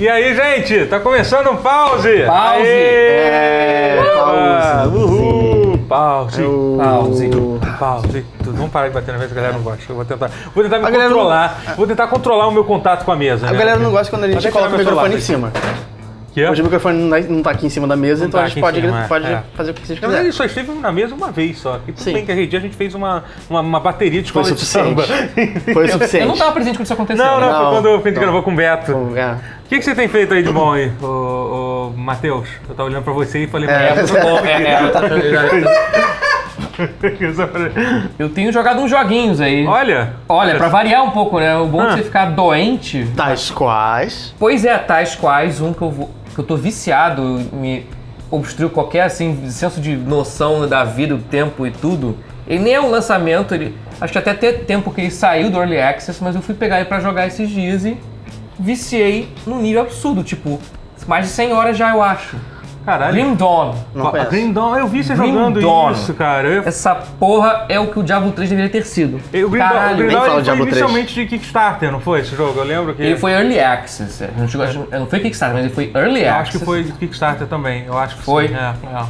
E aí, gente, tá começando o pause! Pause! É, Ah, pause. Uhul! Pause! Pause. Pause! Vamos parar de bater na mesa, a galera não gosta. Eu vou tentar, vou tentar me A galera não- controlar. Vou tentar controlar o meu contato com a mesa. A né? galera não gosta quando a gente coloca o microfone celular em cima. Que é? Hoje o microfone não tá- não tá aqui em cima da mesa, Não então tá a gente pode, cima, é, pode é. fazer o que vocês quiserem. ele só esteve na mesa uma vez só. E tudo Sim. bem que aquele dia a gente fez uma, uma, uma bateria de escola Foi de samba. suficiente. Foi o suficiente. Eu não tava presente quando isso aconteceu. Não, não, né? foi Não, quando a gente não. gravou com o Beto. É. O que, que você tem feito aí de bom aí, ô, ô Matheus? Eu tava olhando pra você e falei, É, Matheus, Muito bom. É, é, tá- eu tenho jogado uns joguinhos aí. Olha, Olha, pra variar um pouco, né? O bom Ah. de você ficar doente. Tais quais. Pois é, tais quais um que eu, vou, eu tô viciado, me obstruiu qualquer assim, senso de noção da vida, do tempo e tudo. Ele nem é um lançamento, ele. Acho que até tem tempo que ele saiu do Early Access, mas eu fui pegar ele pra jogar esses dias e viciei num nível absurdo, tipo, mais de 100 horas já eu acho. Caralho. Grim Dawn. Não Ó, conheço. Green Dawn, eu vi você Green jogando Dawn. isso, cara. Eu, Essa porra é o que o Diablo 3 deveria ter sido. eu, o Green Dawn, o Caralho. Green nem Dawn fala ele foi Diablo 3. inicialmente de Kickstarter, não foi esse jogo? Eu lembro que... Ele foi Early Access. é. Não, chegou, não foi Kickstarter, mas ele foi Early Eu Access. acho que foi Kickstarter também. Eu acho que Foi? sim. É, é.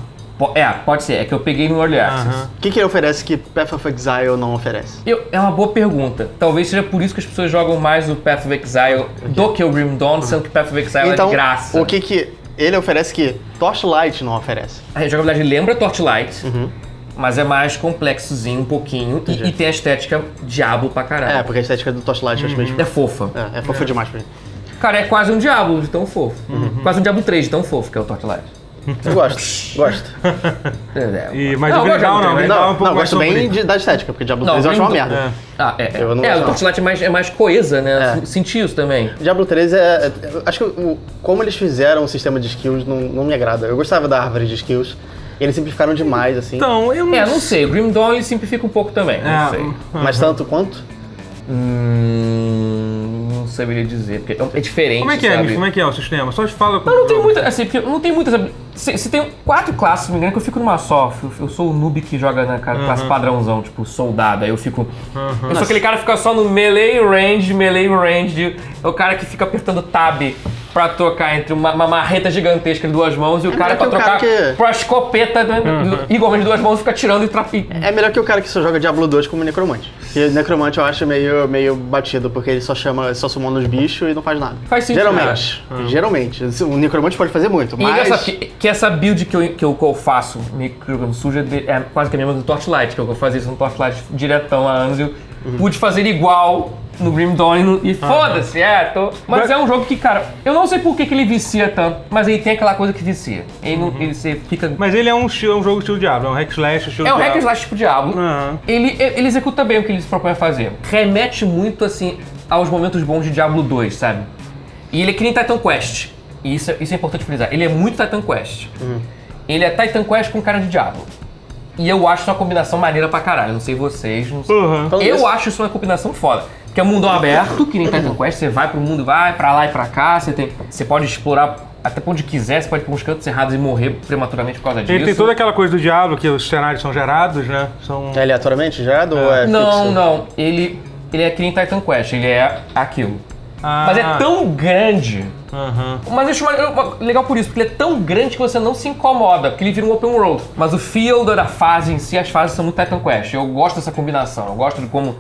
É, pode ser. É que eu peguei no Early Access. O que, que ele oferece que Path of Exile não oferece? Eu- é uma boa pergunta. Talvez seja por isso que as pessoas jogam mais o Path of Exile do que o Grim Dawn, sendo que Path of Exile é então, de graça. o que que ele oferece que Torchlight não oferece? A jogabilidade lembra Torchlight, Uhum. mas é mais complexozinho um pouquinho e, e tem a estética Diablo pra caralho. É, porque a estética do Torchlight eu acho meio... É fofa. É, é fofa demais pra mim. Cara, é quase um Diablo de tão fofo. Uhum. Quase um Diablo 3 de tão fofo que é o Torchlight. Eu gosto, gosto. É, E, mas Não, o de Dawn não. O Dawn é um Não, pouco não, mais gosto bem de- da estética, porque Diablo Não, 3 eu acho uma merda. É. Ah, é. É, Eu não é gosto, o não. Torchlight é mais, é mais coesa, né? É. Senti isso também. Diablo 3 é. é- Acho que o- como eles fizeram o sistema de skills não, não me agrada. Eu gostava da árvore de skills. E eles simplificaram demais, assim. Então, eu não É, não sei. O Grim Dawn ele simplifica um pouco também. Não É, sei. Mas tanto quanto? Hum, saberia dizer, porque é- é diferente. Como é que é, sabe? Como é que é o sistema? Só te fala com Eu não tenho muita, assim, porque não tem muitas. Se, se tem quatro classes, se não me engano, que eu fico numa só. Eu, eu sou o noob que joga na classe padrãozão, tipo, soldado. Aí eu fico. Eu sou aquele cara que fica só no melee range, melee range. É o cara que fica apertando tab pra trocar entre uma, uma marreta gigantesca de duas mãos e o cara melhor pra trocar cara que- pra escopeta né, igualmente de duas mãos fica tirando e trapi. É melhor que o cara que só joga Diablo 2 como Necromante. Porque Necromante eu acho meio, meio batido, porque ele só chama, só sumou nos bichos e não faz nada. Faz sentido, Geralmente. Geralmente. O Necromante pode fazer muito, E é mas. que, que essa build que eu, que eu, que eu faço, meio que jogando suja, de- é quase que a mesma do Torchlight, que eu fazia isso no Torchlight diretão há anos e eu pude fazer igual no Grim Dawn e, no- e foda-se, é, tô... Mas é um jogo que, cara, eu não sei por que, que ele vicia tanto, mas ele tem aquela coisa que vicia. Ele, não, ele você fica... Mas ele é um, estilo, é um jogo estilo Diablo, é um hack slash estilo É um hack slash tipo Diablo. Aham. Ele, ele executa bem o que ele se propõe a fazer. Remete muito, assim, aos momentos bons de Diablo 2, sabe? E ele é que nem Titan Quest. E isso, é- isso é importante frisar. Ele é muito Titan Quest. Ele é Titan Quest com cara de Diablo. E eu acho isso uma combinação maneira pra caralho. Não sei vocês, não sei. Uhum. Falando Eu acho isso uma combinação foda. Porque é um mundo aberto, que nem Titan Quest, você vai pro mundo, vai pra lá e pra cá, você, tem, você pode explorar até pra onde quiser, você pode ir pra uns cantos errados e morrer prematuramente por causa disso. Ele tem toda aquela coisa do Diablo, que os cenários são gerados, né? São... É aleatoriamente gerado ou é Não, fixo? não. Ele, ele é que nem Titan Quest, ele é aquilo. Ah, Mas é tão grande. aham. Mas eu acho legal por isso, porque ele é tão grande que você não se incomoda, porque ele vira um open world. Mas o feel da fase em si, as fases são muito Titan Quest. Eu gosto dessa combinação, eu gosto de como.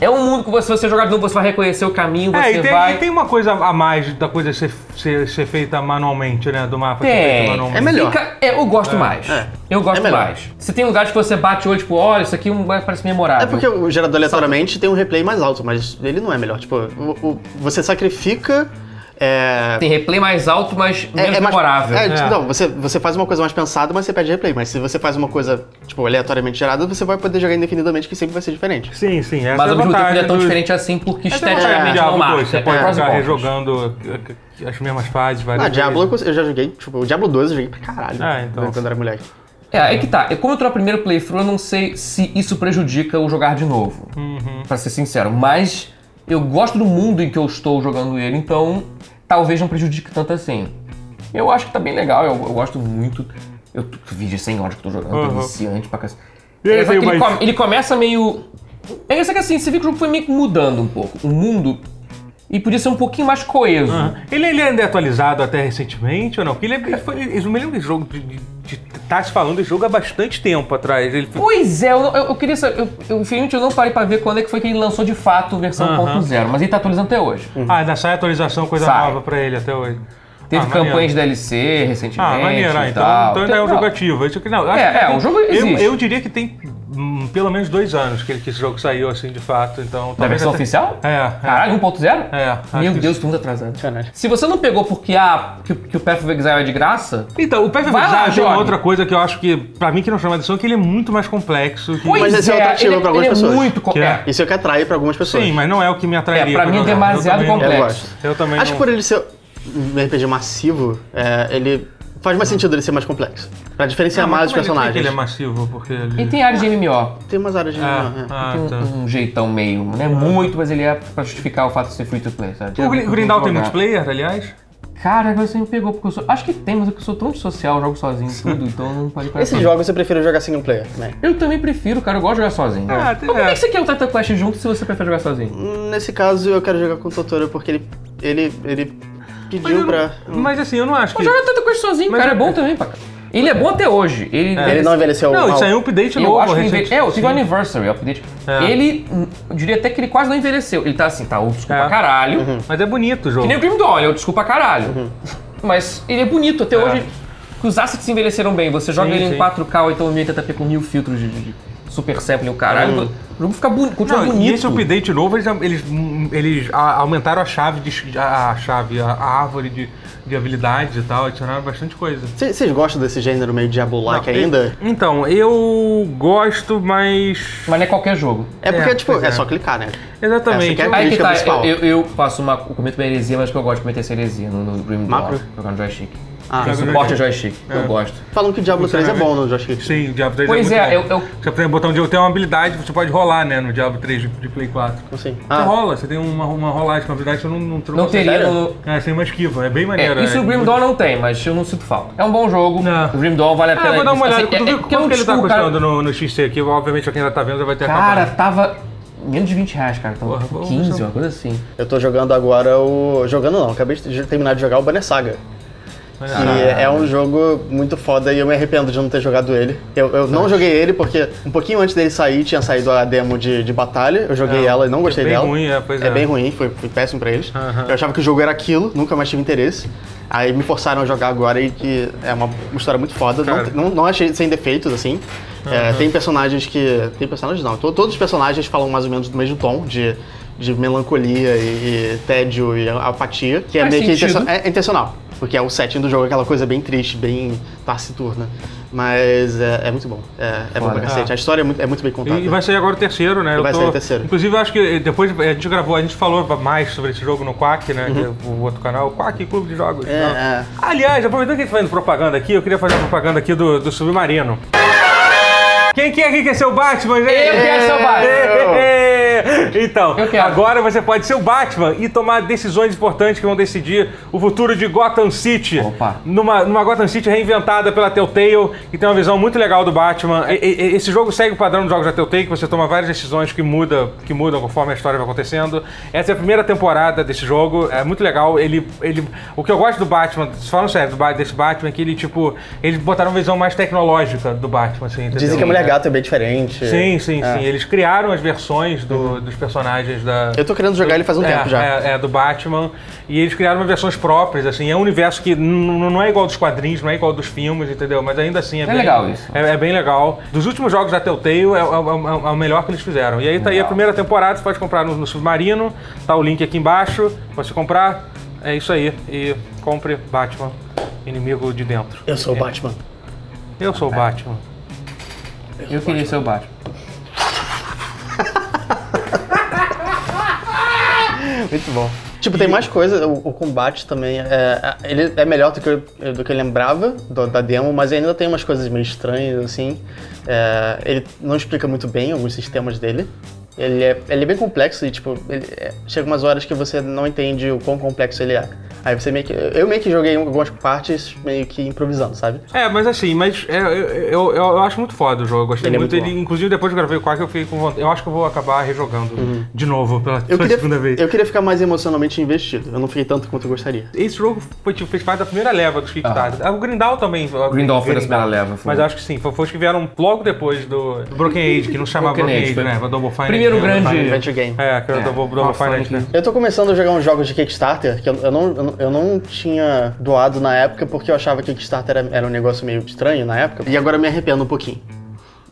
É um mundo que você, se você jogar de novo, você vai reconhecer o caminho, você É, e tem, vai. e tem uma coisa a mais da coisa ser, ser, ser feita manualmente, né? Do mapa ser Tem. feito manualmente. É melhor. Fica- é, eu gosto mais. é. Eu gosto É mais. Você tem lugares que você bate o olho, tipo, olha, isso aqui vai- parece memorável. É porque o gerador aleatoriamente tem um replay mais alto, mas ele não é melhor. Tipo, o- o- você sacrifica. É, Tem replay mais alto, mas é, menos é mais, memorável. é, É. Não, você, você faz uma coisa mais pensada, mas você perde replay. Mas se você faz uma coisa, tipo, aleatoriamente gerada, você vai poder jogar indefinidamente, que sempre vai ser diferente. Sim, sim. Essa Mas é ao mesmo tempo ele é tão do- diferente assim porque Essa é esteticamente não Diablo marca. 2. Você É pode ficar rejogando as mesmas fases várias Ah, Diablo eu vezes. eu já joguei, tipo, o Diablo 2 eu joguei pra caralho. Ah, então. Quando era moleque. É, aí que tá. Eu, como eu tô no primeiro playthrough, eu não sei se isso prejudica o jogar de novo. Pra ser sincero. Mas eu gosto do mundo em que eu estou jogando ele, então talvez não prejudique tanto assim. Eu acho que tá bem legal, eu, eu gosto muito. Eu vi de 100 horas que eu tô jogando, Uhum. tô viciante pra cacete. É, ele, mais- come- ele começa meio. É isso que assim, você vê que o jogo foi meio que mudando um pouco. O mundo. e podia ser um pouquinho mais coeso. Aham. Ele, ele ainda é atualizado até recentemente ou não? Porque ele, é- ele foi. Eu me lembro desse jogo. De, de, de, tá se falando desse jogo há bastante tempo atrás. Ele foi- Pois é, eu, eu- eu queria saber. Eu, eu, infelizmente eu não parei pra ver quando é que foi que ele lançou de fato a versão Aham. 1.0, mas ele tá atualizando até hoje. Ah, ainda sai atualização, coisa Sai. nova pra ele até hoje. Teve ah, campanhas de DLC recentemente. Ah, maneiro. Ah, e então, tal. então ainda é um jogo ativo. Que, não, eu acho É, que é, tem- o jogo eu, existe. eu diria que tem hum, pelo menos dois anos que, que esse jogo saiu, assim, de fato. Então, Da talvez versão até- oficial? É, é. Caralho, 1.0? É, Meu Deus, isso. muito atrasado. Se você não pegou porque ah, que, que o Path of Exile é de graça, Então, o Path of Vai lá, Exile tem uma outra coisa que eu acho que, pra mim, que não chama atenção, que ele é muito mais complexo. Que... pois Mas esse é o atrativo ele, pra algumas ele pessoas. É muito co- Que é? é. Isso é o que atrai pra algumas pessoas. Sim, mas não é o que me atrairia. É, pra mim é demasiado não- complexo. Eu também Acho não... que por ele ser um RPG massivo, é, ele faz mais sentido ele ser mais complexo. Pra diferenciar Ah, mais os como é que- por que personagens. Ele é massivo, porque ele... E tem área de MMO. Tem umas áreas de. Ah, é. ah, tem um, tá. um jeitão meio, não é muito, mas ele é pra justificar o fato de ser free to play, sabe? O Gr- Grindal tem multiplayer, aliás? Cara, você me pegou, porque eu sou. Acho que tem, mas eu sou tão antissocial, eu jogo sozinho e tudo, então não pode parar. Esses jogos você prefere jogar single player, né? Eu também prefiro, cara, eu gosto de jogar sozinho. Ah, mas tem- como é é. que você quer o Titan Quest junto se você prefere jogar sozinho? Nesse caso, eu quero jogar com o Totoro porque ele, ele, ele Mas, pediu eu pra. não- mas assim, eu não acho que... Mas joga Titan Quest sozinho, Mas cara, é é- bom também, pá. Ele é bom até hoje. Ele, Ele não envelheceu Não, mal. isso aí é um update Eu novo. acho que. É, eu tive o Sim. Anniversary, o update. É. Ele, eu diria até que ele quase não envelheceu. Ele tá assim, tá old school É. pra caralho. Mas é bonito o jogo. Que nem o Grim Dawn, é old school pra caralho. Mas ele é bonito até hoje. que Os assets envelheceram bem. Você joga Sim, ele sim. em 4K ou então 1080p com mil filtros de, de- de super sample e o caralho. O jogo fica boni continua Não, bonito. e esse update novo, eles, eles, eles aumentaram a chave, de, a, a chave, a, a árvore de, de habilidades e tal, adicionaram bastante coisa. Vocês gostam desse gênero meio Diablo-like Não, ainda? eu- então, eu gosto, mas. Mas não é qualquer jogo. É porque, É, tipo, é. é. só clicar, né? Exatamente. Essa que é a Aí que tá, principal. eu, eu faço uma, eu cometo uma heresia, mas que eu gosto de cometer essa heresia no, no Dawn, Macro? jogando joystick. Ah, eu Joga suporte o joystick, eu gosto. falam que o Diablo 3 é bom no joystick. Sim, o Diablo 3 Pois é é, muito eu- bom. eu- Você tem botão de eu tenho uma habilidade, você pode rolar, né, no Diablo 3 de, de Play 4. Assim. Você Ah, rola, você tem uma, uma rolagem, uma habilidade que eu não, não trouxe. Não teria no, É, tem uma esquiva, é bem maneiro. É, isso é, o Grim Dawn não tem, mas eu não sinto falta. É um bom jogo. Não. O Grim Dawn vale a Ah, pena. eu vou dar uma olhada. Assim, Quanto, é- é- quanto que é um que ele tá custando no, no XC aqui? Obviamente, pra quem ainda tá vendo, já vai ter Cara, acabado. tava menos de 20 reais, cara. Tava Porra, vamos 15, ver. uma coisa assim. eu tô jogando agora o. Jogando não, acabei de terminar de jogar o Banner Saga. Que ah, é um jogo muito foda e eu me arrependo de não ter jogado ele. Eu, eu não joguei ele porque um pouquinho antes dele sair tinha saído a demo de, de batalha. Eu joguei É, ela e não gostei é bem dela. ruim, é, pois é. é. bem ruim, foi, foi péssimo pra eles. Aham. Eu achava que o jogo era aquilo, nunca mais tive interesse. Aí me forçaram a jogar agora e que é uma, história muito foda. Não, Cara. não, não achei sem defeitos, assim. É, tem personagens que. Tem personagens não. to- Todos os personagens falam mais ou menos do mesmo tom de, de melancolia e, e tédio e apatia. Que é Faz meio que sentido. intencio- é intencional. Porque é o setting do jogo, aquela coisa bem triste, bem taciturna. Mas é, é muito bom. É, é bom pra cacete. A história é muito, é muito bem contada. E vai sair agora o terceiro, né? E Eu vai sair o terceiro. Inclusive, eu acho que depois a gente gravou, a gente falou mais sobre esse jogo no Quack, né? que é o outro canal, o Quack Clube de Jogos. Uhum. É, é. Aliás, aproveitando que a gente tá fazendo propaganda aqui, eu queria fazer uma propaganda aqui do, do Submarino. Quem que aqui quer ser o Batman, gente? Eu quero ser o Batman. Então, agora você pode ser o Batman e tomar decisões importantes que vão decidir o futuro de Gotham City. Opa. Numa, numa Gotham City reinventada pela Telltale, que tem uma visão muito legal do Batman. E- e- esse jogo segue o padrão dos jogos da Telltale, que você toma várias decisões que, muda, que mudam conforme a história vai acontecendo. Essa é a primeira temporada desse jogo, é muito legal. Ele, ele, o que eu gosto do Batman, falando sério, do, desse Batman, é que ele, tipo, eles botaram uma visão mais tecnológica do Batman, assim, entendeu? Dizem que a Mulher Gato é bem diferente. Sim, sim, É. sim. Eles criaram as versões do- dos personagens da. Eu tô querendo jogar ele faz um é, tempo já. É, é, do Batman. E eles criaram versões próprias, assim. É um universo que não é igual dos quadrinhos, não é igual dos filmes, entendeu? Mas ainda assim é, bem legal isso. É, é bem legal. Dos últimos jogos da Telltale, é, é- é- é o melhor que eles fizeram. E aí tá aí a Legal. primeira temporada, você pode comprar no, no Submarino. Tá o link aqui embaixo. Pra você comprar. É isso aí. E compre Batman, inimigo de dentro. Eu sou o É. Batman. Eu sou o Batman. Eu queria ser o Batman. Muito bom. Tipo, tem mais coisa, o, o combate também, é, é- ele é melhor do que eu, do que eu lembrava do- da demo, mas ainda tem umas coisas meio estranhas, assim. É, ele não explica muito bem alguns sistemas dele. Ele é, ele é bem complexo e, tipo, ele- é, chega umas horas que você não entende o quão complexo ele é. Aí você meio que. Eu meio que joguei algumas partes meio que improvisando, sabe? É, mas assim, mas é, eu, eu, eu, acho muito foda o jogo. Eu gostei Ele é muito. muito ele, inclusive, depois que eu gravei o Quack, eu fiquei com vontade. Eu acho que eu vou acabar rejogando de novo pela, pela queria, segunda vez. eu queria ficar mais emocionalmente investido. Eu não fiquei tanto quanto eu gostaria. Esse jogo foi, tipo, fez parte da primeira leva dos Kickstarter. Ah. O Grindal também. O Grindal foi da primeira leva, foi. Mas acho que sim, foi, foi os que vieram logo depois do, do Broken Age, que não chamava Broken Broken Age, Age, foi- né? O Double Fine. Primeiro grande- Adventure Game. É, que era o É, Double, Double Fine, né? Eu tô começando a jogar uns jogos de Kickstarter que eu, eu não, eu, não, eu não tinha doado na época porque eu achava que Kickstarter era, um negócio meio estranho na época. E agora eu me arrependo um pouquinho.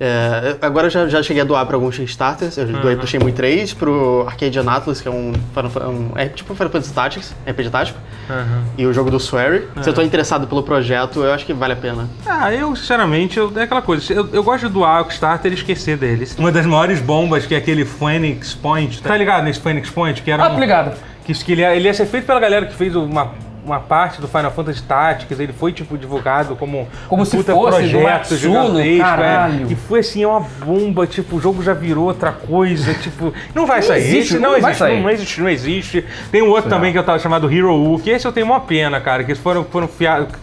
É, agora eu já, já cheguei a doar pra alguns Kickstarters. Eu doei pro Shenmue 3, pro Arcadian Atlas, que é um, um é tipo Final Fantasy Tactics, RPG tático. Aham. E o jogo do Swery. Se eu tô interessado pelo projeto, eu acho que vale a pena. Ah, eu, sinceramente, eu, é aquela coisa. Eu, eu gosto de doar o Kickstarter e esquecer deles. Uma das maiores bombas, que é aquele Phoenix Point. Tá ligado nesse Phoenix Point? Que era Ah, um- ligado. Que, que ele, ia, ele ia ser feito pela galera que fez uma, uma parte do Final Fantasy Tactics, ele foi, tipo, divulgado como Como um se puta fosse projeto gigantesco, caralho. É. E foi, assim, uma bomba, tipo, o jogo já virou outra coisa, tipo... Não vai Não sair, existe, não, não existe, sair. não, existe, não existe. Tem um outro também que eu tava chamado Hero U, que esse eu tenho uma pena, cara, que eles foram, foram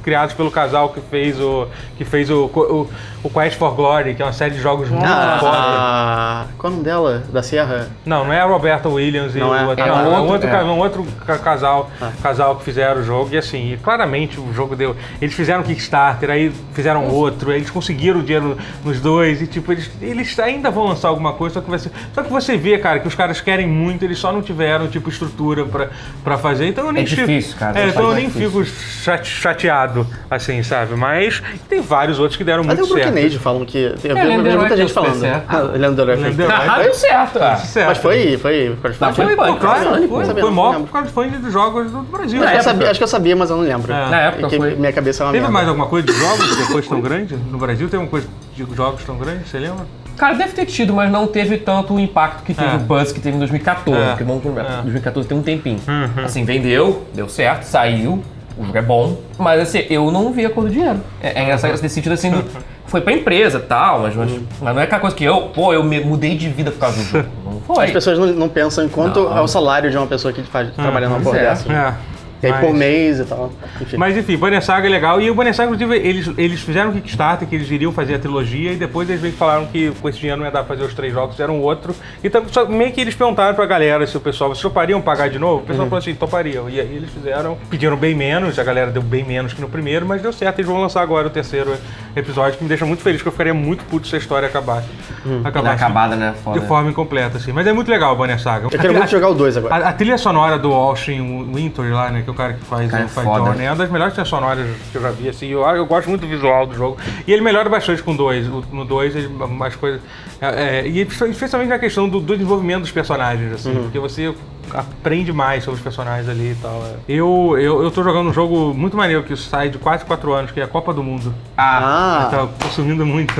criados pelo casal que fez o... que fez o, o, o Quest for Glory, que é uma série de jogos muito foda. Ah, qual é o nome dela? Da Sierra? Não, não é a Roberta Williams e Não o é? outro, É não, é um outro, é. um outro ca- casal, Ah. casal que fizeram o jogo e assim, e claramente o jogo deu. Eles fizeram Kickstarter, aí fizeram outro, aí eles conseguiram o dinheiro nos dois e tipo, eles, eles ainda vão lançar alguma coisa, só que, vai ser, só que você vê, cara, que os caras querem muito, eles só não tiveram tipo estrutura pra, pra fazer, então eu nem É fico- difícil, cara, É, é então eu nem difícil. fico chate- chateado, assim, sabe? Mas tem vários outros que deram Até muito o certo. Age falam que. Eu vi- eu muita gente falando. certo. Ah, Leandro certo. Ah, deu certo, ah. Mas foi, foi, foi, Não, pô, claro, lembro. por causa dos fãs de jogos do Brasil. Acho que, eu sabia, acho que eu sabia, mas eu não lembro. É. Na época foi. minha cabeça é uma Teve merda. mais alguma coisa de jogos depois tão grande? No Brasil teve uma coisa de jogos tão grande, você lembra? Cara, deve ter tido, mas não teve tanto o impacto que teve É. o buzz que teve em 2014. É. Porque vamos lembrar, É. 2014 tem um tempinho. Uhum. Assim, vendeu, deu certo, saiu, o jogo é bom. Mas assim, eu não vi a cor do dinheiro. É, é engraçado nesse sentido assim, do- foi pra empresa e tal, mas, mas, mas não é aquela coisa que eu, pô, eu me mudei de vida por causa do jogo. Não foi. As pessoas não, não pensam em quanto Não. é o salário de uma pessoa que faz, trabalha numa porra é. dessa. É. E aí Mas- por mês e tal. Enfim. Mas enfim, Banner Saga é legal. E o Banner Saga, inclusive, eles, eles fizeram um Kickstarter que eles iriam fazer a trilogia e depois eles meio que falaram que com esse dinheiro não ia dar pra fazer os três jogos, fizeram outro. E tam- só meio que eles perguntaram pra galera se o pessoal, vocês topariam pagar de novo? O pessoal falou assim, topariam. E aí eles fizeram, pediram bem menos, a galera deu bem menos que no primeiro, mas deu certo. Eles vão lançar agora o terceiro episódio, que me deixa muito feliz, porque eu ficaria muito puto se a história acabasse. Na Acabasse acabada, né? Foda. de forma incompleta, assim. Mas é muito legal o Banner Saga. Eu quero muito jogar o 2 agora. A, a trilha sonora do Austin Wintory lá, né? Que é o cara que faz Cara, o é é uma das melhores trilhas sonoras que eu já vi, assim. Eu, eu gosto muito do visual do jogo. E ele melhora bastante com o 2. No 2, ele- mais coisas. É, é, e especialmente na questão do, do desenvolvimento dos personagens, assim. Uhum. Porque você aprende mais sobre os personagens ali e tal. é. Eu, eu, eu tô jogando um jogo muito maneiro que sai de 4 4 anos, que é a Copa do Mundo. Ah, Ah, Tá consumindo muito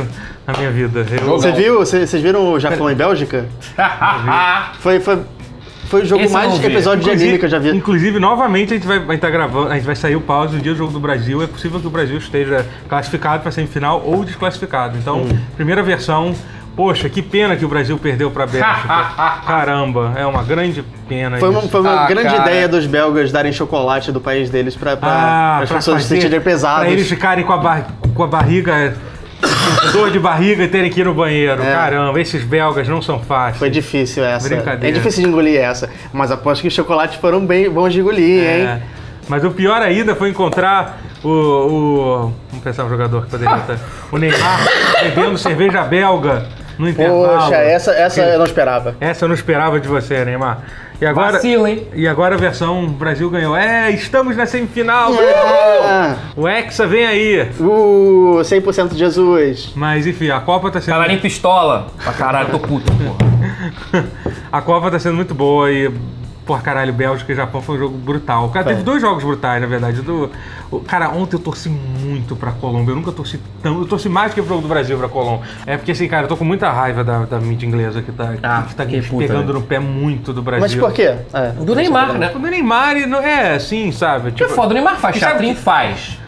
na minha vida. Eu, você viu? Vocês viram o Japão e Bélgica? Foi, foi, foi o jogo Esse mais vi. episódio de anime que eu já vi. Inclusive, novamente, a gente vai estar gravando, a gente vai sair o pause no dia do jogo do Brasil. É possível que o Brasil esteja classificado para semifinal ou desclassificado. Então, Hum. primeira versão. Poxa, que pena que o Brasil perdeu para a Bélgica. Caramba, é uma grande pena. Foi uma, isso. foi uma Ah, grande cara. ideia dos belgas darem chocolate do país deles pra, pra, Ah, as pessoas se sentirem pesadas. Pra eles ficarem com a, bar- com a barriga. dor de barriga e terem que ir no banheiro. É. Caramba, esses belgas não são fáceis. Foi difícil essa. Brincadeira. É difícil de engolir essa. Mas aposto que os chocolates foram bem bons de engolir, É. hein? Mas o pior ainda foi encontrar o. o vamos pensar um jogador que poderia estar. O Neymar bebendo cerveja belga no intervalo. Poxa, essa, essa eu não esperava. Essa eu não esperava de você, Neymar. E agora, Vacila, hein? e agora a versão Brasil ganhou. É, estamos na semifinal. Ah, O Hexa vem aí. uh, 100% de Jesus. Mas enfim, a Copa tá sendo. Calarinho pistola. Pra caralho, tô puto, porra. a Copa tá sendo muito boa e. Por caralho, Bélgica e Japão foi um jogo brutal. Cara, teve dois jogos brutais, na verdade. Do, o- cara, ontem eu torci muito pra Colômbia. Eu nunca torci tão. Eu torci mais que pro jogo do Brasil pra Colômbia. É porque, assim, cara, eu tô com muita raiva da, da mídia inglesa que tá, Ah, que tá que puta, pegando né? no pé muito do Brasil. Mas por quê? É, Do Neymar, né? O Neymar, e é, assim, sabe? Que Tipo, foda, o Neymar faz que- Faz.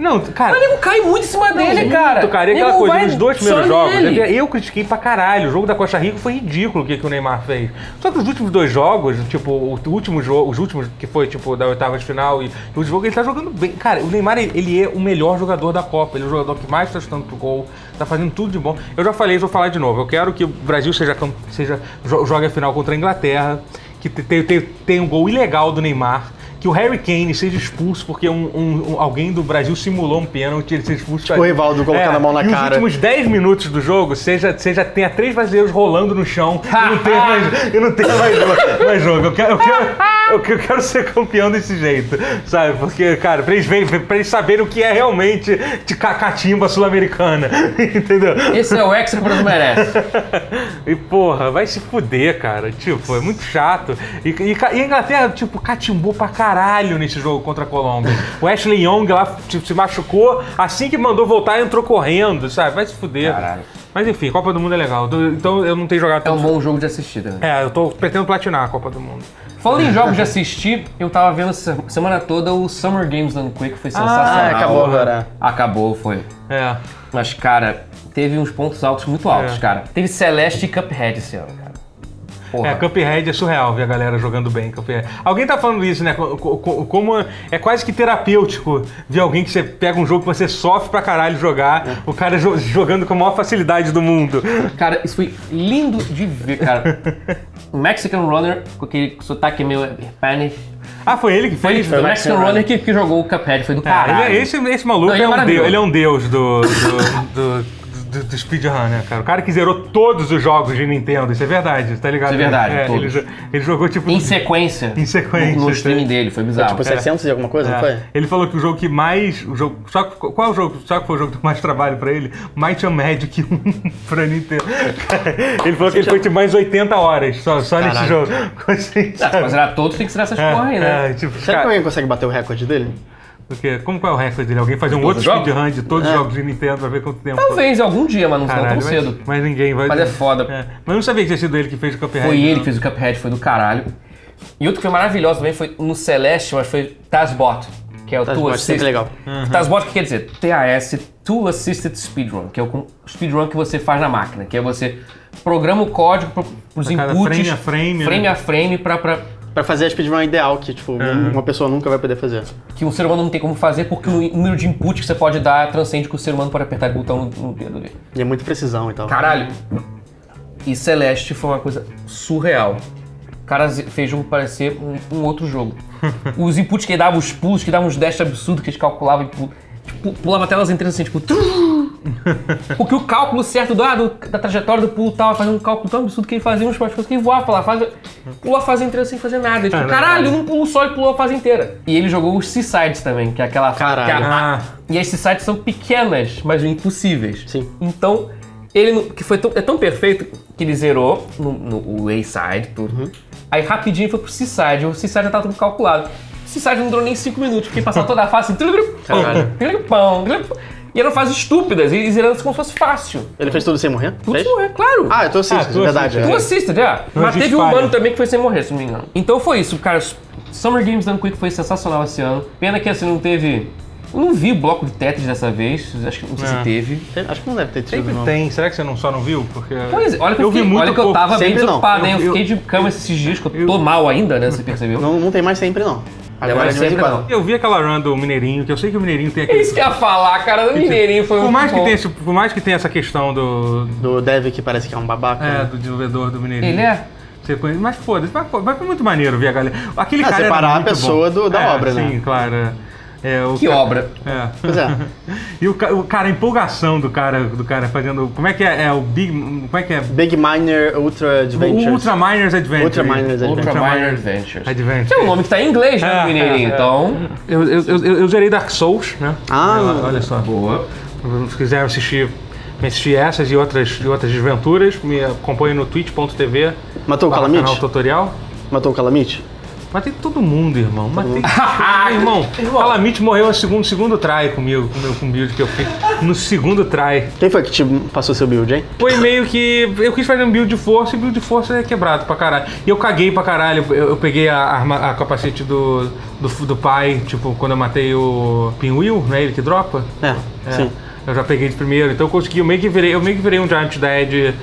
Não, cara. Mas nego cai muito em cima dele, cara. Muito, cara. E Nego aquela coisa, vai nos dois primeiros jogos, eu critiquei pra caralho. O jogo da Costa Rica foi ridículo o que, que o Neymar fez. Só que os últimos dois jogos, tipo, o último jogo, os últimos que foi, tipo, da oitava de final e o jogo, ele tá jogando bem. Cara, o Neymar, ele, é o melhor jogador da Copa. Ele é o jogador que mais tá chutando pro gol, tá fazendo tudo de bom. Eu já falei, vou falar de novo. Eu quero que o Brasil seja, seja jo- jogue a final contra a Inglaterra, que te- te- te- tenha um gol ilegal do Neymar. Que o Harry Kane seja expulso porque um, um- um- alguém do Brasil simulou um pênalti, ele seja expulso. Tipo o Rivaldo colocando a mão na e cara. Os últimos 10 minutos do jogo, seja, seja tenha três brasileiros rolando no chão e não tenha mais, e não tenha mais, jogo- mais jogo. Eu quero, eu, quero, eu quero- eu quero ser campeão desse jeito, sabe? Porque, cara, pra eles, verem- pra eles saberem o que é realmente de ca- catimba sul-americana, entendeu? Esse é o ex que o Brasil merece. E porra, vai se fuder, cara. Tipo, é muito chato. E, e e a Inglaterra, tipo, catimbou pra caralho nesse jogo contra a Colômbia. O Ashley Young lá se machucou, assim que mandou voltar, entrou correndo, sabe? Vai se fuder. Caralho. Mas enfim, Copa do Mundo é legal. Então eu não tenho jogado É um bom jogo de assistir também. É, eu tô pretendo platinar a Copa do Mundo. Falando em jogos de assistir, eu tava vendo essa semana toda o Summer Games Done Quick, foi sensacional. Ah, acabou agora. Acabou, foi. É. Mas, cara, teve uns pontos altos muito altos, É. cara. Teve Celeste e Cuphead esse ano. Porra. É, Cuphead é surreal ver a galera jogando bem Cuphead. Alguém tá falando isso, né? Co- co- co- Como é quase que terapêutico ver alguém que você pega um jogo que você sofre pra caralho jogar, o cara jo- jogando com a maior facilidade do mundo. Cara, isso foi lindo de ver, cara. O Mexican Runner, com aquele sotaque meio Spanish. Ah, foi ele que Foi, fez? foi o Mexican Runner que, que jogou o Cuphead, foi do Ah, caralho. ele é- esse, esse maluco Não, ele é, é um deus, ele é um deus do, do, do, do, do speedrunner, cara. O cara que zerou todos os jogos de Nintendo, isso é verdade, tá ligado? Isso é verdade, ele, todos. jo- ele jogou tipo. Em sequência. Em sequência, No, no streaming dele, foi bizarro. Tipo, 700 e alguma coisa, não É. foi? Ele falou que o jogo que mais. O jogo, só, que- qual é o jogo? Só que foi o jogo que mais trabalho pra ele? Might and Magic 1 pra Nintendo. ele falou que ele foi tipo mais 80 horas só, só nesse jogo. Assim, Ah, pra zerar todos tem que zerar essas porra aí, né? é, tipo, Será que cara, alguém consegue bater o recorde dele? Porque, como qual é o recorde dele? Alguém fazer um outro speedrun de todos os jogos de Nintendo pra ver quanto tempo. Talvez algum dia, mas não Caralho, tão mas, cedo. mas ninguém vai. Mas é foda. Mas eu não sabia que tinha sido ele que fez o Cuphead. Foi ele não. que fez o Cuphead, foi do caralho. E outro que foi maravilhoso também foi no Celeste, mas foi Tazbot, que é o Tazbot, Tool sempre legal. Tazbot, o que quer dizer? TAS, Tool Assisted Speedrun, que é o speedrun que você faz na máquina, que é você programa o código para os inputs, frame a frame, frame né? a frame pra, pra- Pra fazer a speedrun ideal, que tipo, uma pessoa nunca vai poder fazer. que um ser humano não tem como fazer, porque o número de input que você pode dar transcende que o ser humano pode apertar o botão no, no dedo dele. E é muita precisão e tal. Caralho. E Celeste foi uma coisa surreal. O cara fez o jogo parecer um, um outro jogo. Os inputs que ele dava, os pulos, que davam uns dash absurdos que eles calculavam e pu- tipo, pulava telas inteiras assim, tipo. Porque o cálculo certo do, ah, do- da trajetória do pulo tava fazendo um cálculo tão absurdo que ele fazia umas coisas que ele voava pra lá, faz, pulou a fase inteira sem fazer nada. Tipo, caralho, num pulo só e pulou a fase inteira. E ele jogou os Seasides também, que é aquela. Caralho. que é a- Ah. e as Seasides são pequenas, mas impossíveis. Sim. Então, ele não- que foi tão, é tão perfeito que ele zerou no, no o A-side, tudo. Aí rapidinho foi pro C-side, o C-side já tava tudo calculado. O C-side não durou nem 5 minutos, porque passou toda a face assim, Caralho. pão, e eram fases estúpidas, e zerando como se fosse fácil. Ele fez tudo sem morrer? Tudo Fez? sem morrer, claro. Ah, eu tô assistindo, Ah, tu verdade. assiste. Tu é. assisted, já. Não Mas teve um humano também que foi sem morrer, se não me engano. Então foi isso, cara. Summer Games Done Quick foi sensacional esse ano. Pena que assim não teve. Eu não vi o bloco de Tetris dessa vez, acho que não sei É. se teve. Acho que não deve ter tido, Sempre não. tem. Será que você não, só não viu? Porque Pois é, olha que eu, eu vi fiquei- muito olha que eu tava bem desocupado, hein? Eu, Eu- eu- fiquei de cama esses dias, que eu eu- tô mal ainda, né? Você percebeu? Não, não tem mais sempre, não. Agora em sempre, quando. Eu vi aquela run do Mineirinho, que eu sei que o Mineirinho tem É aquele. isso que eu ia falar, cara. O Mineirinho foi Por mais, que bom. tenha, esse- por mais que tenha essa questão do. Do Dev que parece que é um babaca. É, né? do desenvolvedor do Mineirinho. Ele é? Mas foda-se, vai, vai foi muito maneiro ver a galera. Aquele Ah, cara era separar a pessoa bom. do- da É, obra, né? Sim, claro. É. O Que ca- obra. É. Pois é. E o, ca- o cara, a empolgação do cara, do cara fazendo. Como é que é? É o Big. Como é que é? Big Miner Ultra Adventures. Ultra Miners Adventure. Ultra Miners Ultra Adventures. Minor Minor Adventures. Adventure. Que é um nome que tá em inglês, né, É, Mineirinho, é, é. então... Eu, eu, eu, eu zerei Dark Souls, né? Ah. Eu- olha só. Boa. Se quiserem assistir, me assistir essas e outras, e outras desventuras, me acompanhe no twitch.tv. Matou o Calamite? canal tutorial. Matou o Calamite? Matei todo mundo, irmão. Matei. mundo. Meu irmão, Calamite morreu no segundo, segundo try comigo, com o meu com o build que eu fiz. no segundo try. Quem foi que te passou seu build, hein? Foi meio que. Eu quis fazer um build de força e build de força é quebrado pra caralho. E eu caguei pra caralho. Eu, eu peguei a, arma, a capacete do, do, do pai, tipo, quando eu matei o Pinwheel, né? Ele que dropa. É, sim. Eu já peguei de primeiro, então eu consegui, eu meio que virei, eu meio que virei um Giant Dead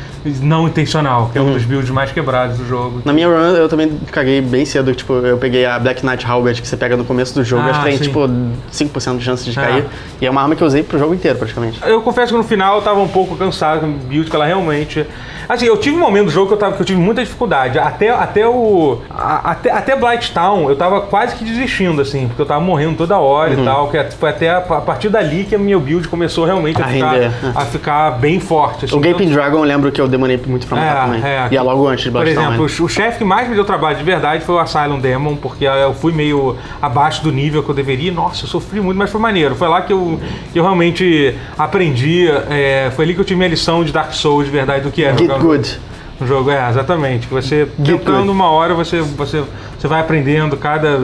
não intencional, que é um dos builds mais quebrados do jogo. Na minha run eu também caguei bem cedo, tipo, eu peguei a Black Knight Halberd que você pega no começo do jogo, Ah, acho que tem tipo 5% de chance de Ah. cair. E é uma arma que eu usei pro jogo inteiro, praticamente. Eu confesso que no final eu tava um pouco cansado com a build, que ela realmente. Assim, eu tive um momento do jogo que eu, tava, que eu tive muita dificuldade. Até, até o. a- até, até Blight Town eu tava quase que desistindo, assim, porque eu tava morrendo toda hora Uhum. e tal. Que foi até a, a partir dali que a minha build começou realmente a, A ficar, render, é. a ficar bem forte. Assim. O Gaping Dragon eu lembro que eu demorei muito pra matar também. é. E é logo antes de Por exemplo, o, o chefe que mais me deu trabalho de verdade foi o Asylum Demon, porque eu fui meio abaixo do nível que eu deveria. Nossa, eu sofri muito, mas foi maneiro. Foi lá que eu, que eu realmente aprendi. é, foi ali que eu tive minha lição de Dark Souls de verdade do que é Get jogar good. um jogo. É, exatamente. Você Get tentando good. uma hora, você, você, você vai aprendendo cada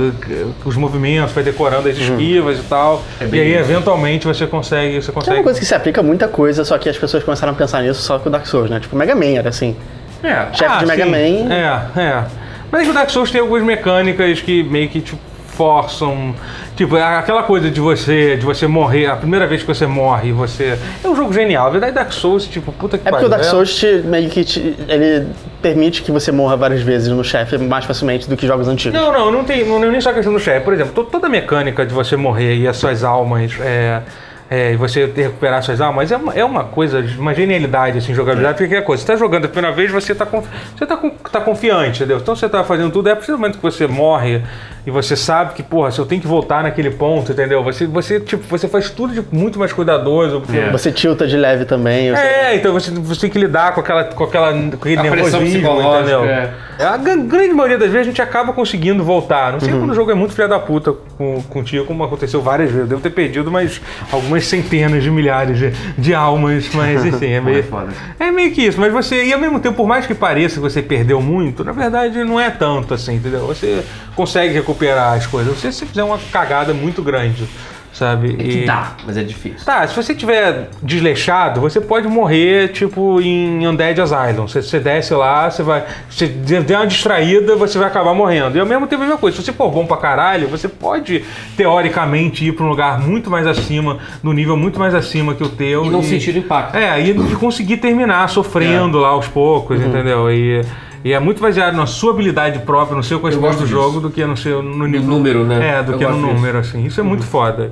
os movimentos, vai decorando as esquivas e tal. É e aí, eventualmente, você consegue. Você Que é consegue uma coisa que se aplica a muita coisa, só que as pessoas começaram a pensar nisso só com o Dark Souls, né? Tipo, Mega Man era assim. É. Chefe de Mega sim. Man. É, é. Mas é que o Dark Souls tem algumas mecânicas que meio que tipo, forçam. Tipo, é aquela coisa de você, de você morrer, a primeira vez que você morre, você. É um jogo genial. A verdade, Dark Souls, tipo, puta que É porque o Dark Souls te, meio que te, ele permite que você morra várias vezes no chefe mais facilmente do que jogos antigos. Não, não, não tem não, nem só questão do chefe. Por exemplo, to- toda a mecânica de você morrer e as suas almas. É, é, e você recuperar suas almas é uma, é uma coisa, uma genialidade, assim, jogabilidade, porque é coisa. Você tá jogando a primeira vez, você tá, conf- você tá, tá confiante, entendeu? Então você tá fazendo tudo, é momento que você morre e você sabe que, porra, se eu tenho que voltar naquele ponto, entendeu? Você, você, tipo, você faz tudo de muito mais cuidadoso. porque- É. Você tilta de leve também. você- é, então você, você tem que lidar com aquela, com aquela com aquele A pressão nervosismo, psicológica, entendeu? é. A gran- grande maioria das vezes a gente acaba conseguindo voltar. Não sei Uhum. quando o jogo é muito filha da puta com, contigo, como aconteceu várias vezes. Eu devo ter perdido mais algumas centenas de milhares de, de almas, mas enfim, é meio. É foda. É meio que isso, mas você, e ao mesmo tempo, por mais que pareça que você perdeu muito, na verdade não é tanto assim, entendeu? Você consegue recuperar as coisas. Se você fizer uma cagada muito grande, sabe? É que dá, mas é difícil. Tá, se você tiver desleixado, você pode morrer, tipo, em Undead Asylum. Você, você desce lá, você vai. Você der uma distraída, você vai acabar morrendo. E ao mesmo tempo a mesma coisa. Se você for bom pra caralho, você pode, teoricamente, ir pra um lugar muito mais acima, no nível muito mais acima que o teu. E não sentir o impacto. É, e conseguir terminar sofrendo lá aos poucos, Uhum. entendeu? E, e é muito baseado na sua habilidade própria, no seu conhecimento gosto do disso. jogo, do que no seu no nível. número, né? É, do Eu que no gosto disso. Uhum. número, assim. Isso é muito foda.